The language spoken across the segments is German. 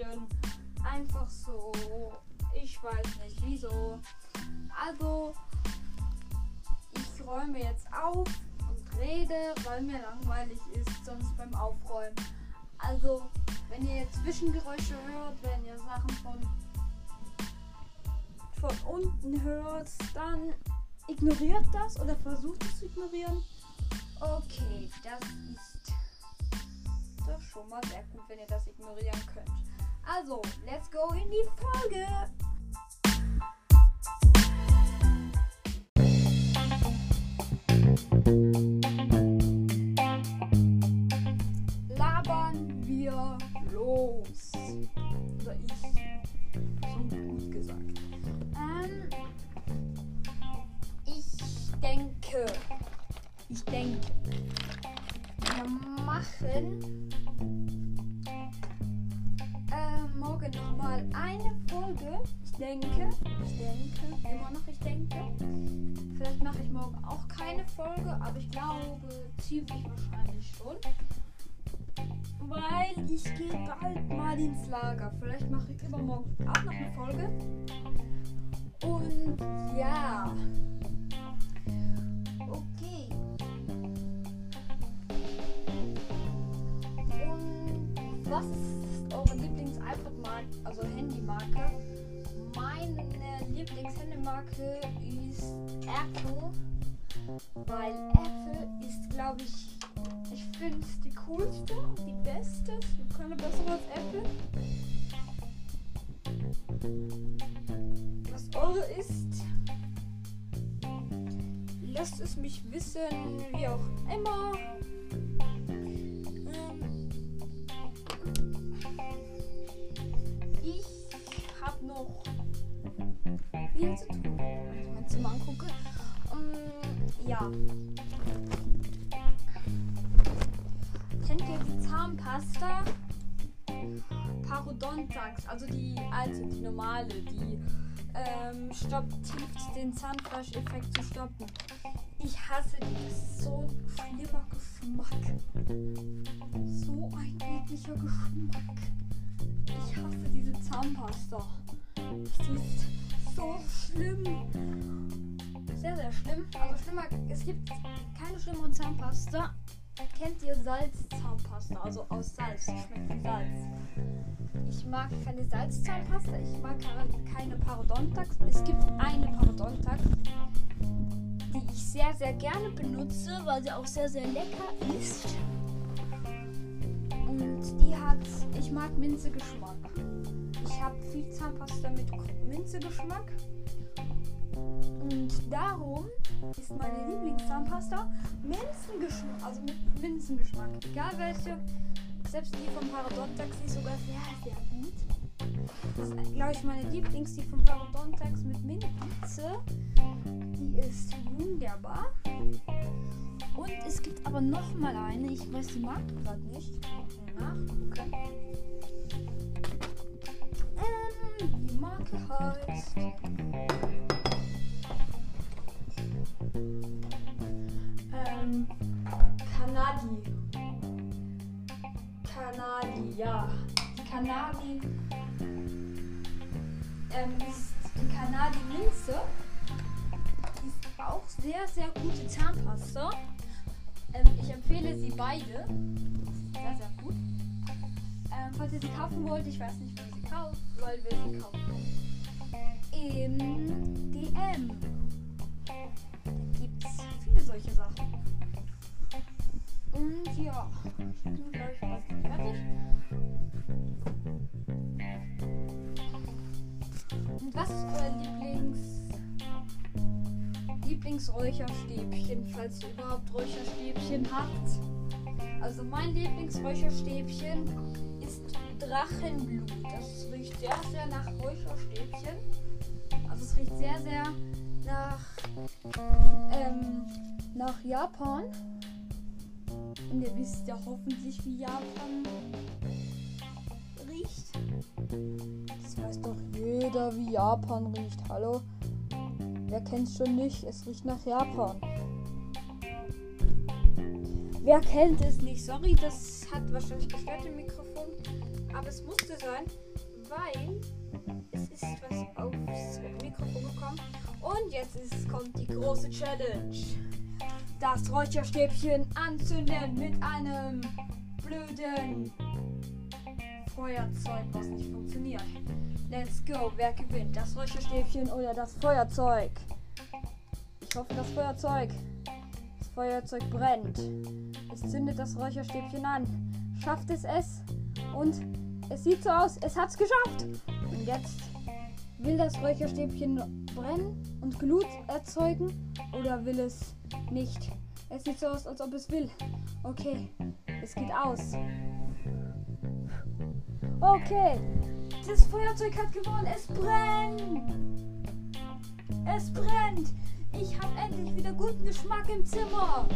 bisschen. Einfach so. Ich weiß nicht wieso. Also, ich räume jetzt auf und rede, weil mir langweilig ist, sonst beim Aufräumen. Also, wenn ihr jetzt Zwischengeräusche hört, wenn ihr Sachen von, von unten hört, dann ignoriert das oder versucht es zu ignorieren. Okay, das ist doch schon mal sehr gut, wenn ihr das ignorieren könnt. Also, let's go in die Folge. Labern wir los. Oder ich. So gut gesagt. Ähm, ich denke. Ich denke. Wir machen morgen nochmal eine Folge. Ich denke. Ich denke. Immer noch, ich denke. Vielleicht mache ich morgen auch keine Folge, aber ich glaube ziemlich wahrscheinlich schon. Weil ich gehe bald mal ins Lager. Vielleicht mache ich übermorgen auch noch eine Folge. Und ja. Okay. Und was ist eure Lieblings-iPod-Marke, also Handymarke? Meine Lieblings-Handymarke ist Apple. Weil Apple ist, glaube ich, ich finde es die coolste, die beste. Keine bessere als Apple. Was eure ist, lasst es mich wissen, wie auch immer. Viel zu tun, wenn ich mein Zimmer angucke. Ähm, ja. Kennt ihr die Zahnpasta? Parodontax, also die alte, die normale, die ähm, stoppt, hilft den Zahnfleischeffekt zu stoppen. Ich hasse die, das so ein schlimmer Geschmack. So ein ekliger Geschmack. Ich hasse diese Zahnpasta. Sie ist so schlimm. Sehr, sehr schlimm. Also schlimmer, es gibt keine schlimmere Zahnpasta. Kennt ihr Salzzahnpasta? Also aus Salz. Schmeckt wie Salz. Ich mag keine Salzzahnpasta. Ich mag keine Parodontax. Es gibt eine Parodontax, die ich sehr, sehr gerne benutze, weil sie auch sehr, sehr lecker ist. Und die hat, ich mag Minzegeschmack. Ich habe viel Zahnpasta mit Minzegeschmack. Und darum ist meine Lieblingszahnpasta Minzengeschmack, also mit Minzengeschmack. Egal welche, selbst die vom Parodontax, die ist sogar sehr, sehr gut. Das ist, glaube ich, meine Lieblings, die vom Parodontax mit Minze. Die ist wunderbar. Und es gibt aber noch mal eine, ich weiß die Marke gerade nicht. Nachgucken. Ähm, Kanadi. Kanadi, ja. Die Kanadi. Ähm, ist die Kanadi Minze. Die ist auch sehr, sehr gute Zahnpasta. Ähm, ich empfehle sie beide. Sehr, sehr gut. Ähm, falls ihr sie kaufen wollt, ich weiß nicht, wo ihr sie kauft, weil wir sie kaufen. Im DM. Da gibt es viele solche Sachen. Und ja, ich bin gleich fertig. Und was ist euer Lieblings Lieblingsräucherstäbchen, falls ihr überhaupt Räucherstäbchen habt? Also mein Lieblingsräucherstäbchen ist Drachenblut. Das riecht sehr, sehr nach Räucherstäbchen. Riecht sehr, sehr nach, ähm, nach Japan. Und ihr wisst ja hoffentlich, wie Japan riecht. Das weiß doch jeder, wie Japan riecht. Hallo? Wer kennt's schon nicht? Es riecht nach Japan. Wer kennt es nicht? Sorry, das hat wahrscheinlich gestört im Mikrofon. Aber es musste sein. weil es ist was aufs Mikrofon gekommen. Und jetzt ist, kommt die große Challenge. Das Räucherstäbchen anzünden mit einem blöden Feuerzeug, was nicht funktioniert. Let's go. Wer gewinnt? Das Räucherstäbchen oder das Feuerzeug? Ich hoffe, das Feuerzeug. Das Feuerzeug brennt. Es zündet das Räucherstäbchen an. Schafft es es? Und es sieht so aus, es hat's geschafft. Und jetzt will das Räucherstäbchen brennen und Glut erzeugen oder will es nicht? Es sieht so aus, als ob es will. Okay, es geht aus. Okay, das Feuerzeug hat gewonnen. Es brennt. Es brennt. Ich habe endlich wieder guten Geschmack im Zimmer.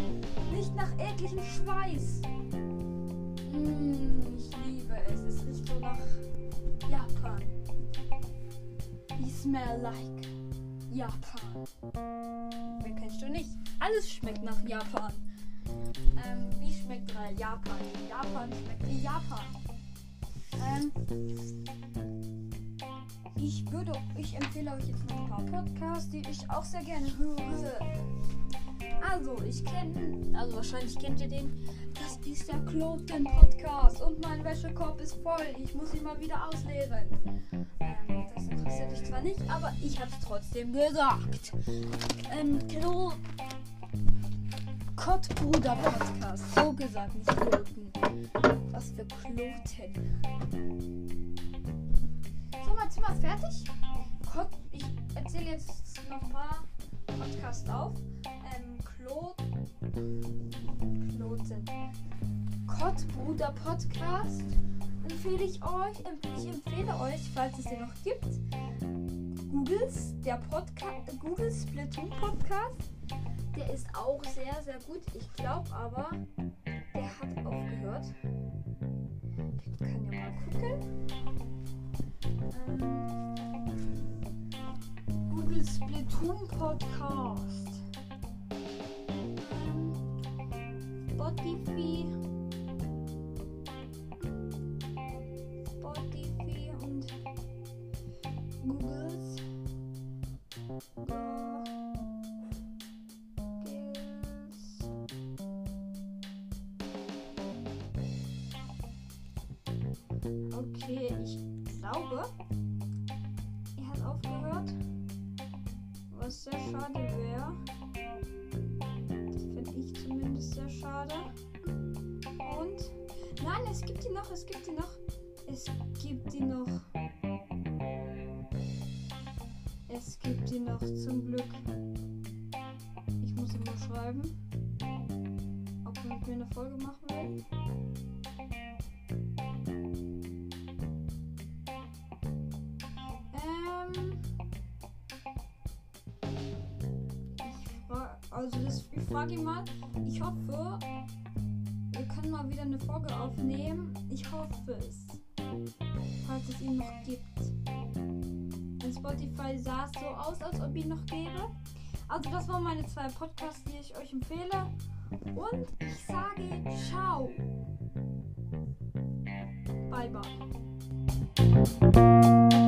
Nicht nach ekligem Schweiß. So nach Japan. You smell like Japan. Wer kennst du nicht? Alles schmeckt nach Japan. Ähm, wie schmeckt Japan? Japan schmeckt wie Japan. Ähm, ich würde, ich empfehle euch jetzt noch ein paar Podcasts, die ich auch sehr gerne höre. Also, ich kenne, also wahrscheinlich kennt ihr den. Das ist der Kloten Podcast und mein Wäschekorb ist voll. Ich muss ihn mal wieder ausleeren. Ähm, das interessiert dich zwar nicht, aber ich habe es trotzdem gesagt. Ähm, Klo Kottbruder Podcast. So gesagt, nicht Kloten. Was für Kloten. So, mein Zimmer ist fertig. Kott, ich erzähle jetzt noch ein paar Podcasts auf. Ähm, Klot. Kloten. Kottbruder Podcast empfehle ich euch. Ich empfehle euch, falls es den noch gibt. Googles, der Podcast, Googles Splatoon Podcast. Der ist auch sehr, sehr gut. Ich glaube aber, der hat aufgehört. Ich kann ja mal gucken. Ähm, Google Splatoon Podcast. Ähm. Spotify Okay, ich glaube, er hat aufgehört. Was sehr schade wäre. Das finde ich zumindest sehr schade. Und. Nein, es gibt ihn noch, es gibt ihn noch. Es gibt ihn noch. Es gibt ihn noch zum Glück. Ich muss ihm mal schreiben. Ob er mit mir eine Folge machen will. Ähm. Ich fra also das, ich frage ihn mal. Ich hoffe, wir können mal wieder eine Folge aufnehmen. Ich hoffe es. Falls es ihn noch gibt. Spotify sah es so aus, als ob ihn noch gäbe. Also das waren meine zwei Podcasts, die ich euch empfehle. Und ich sage ciao. Bye bye.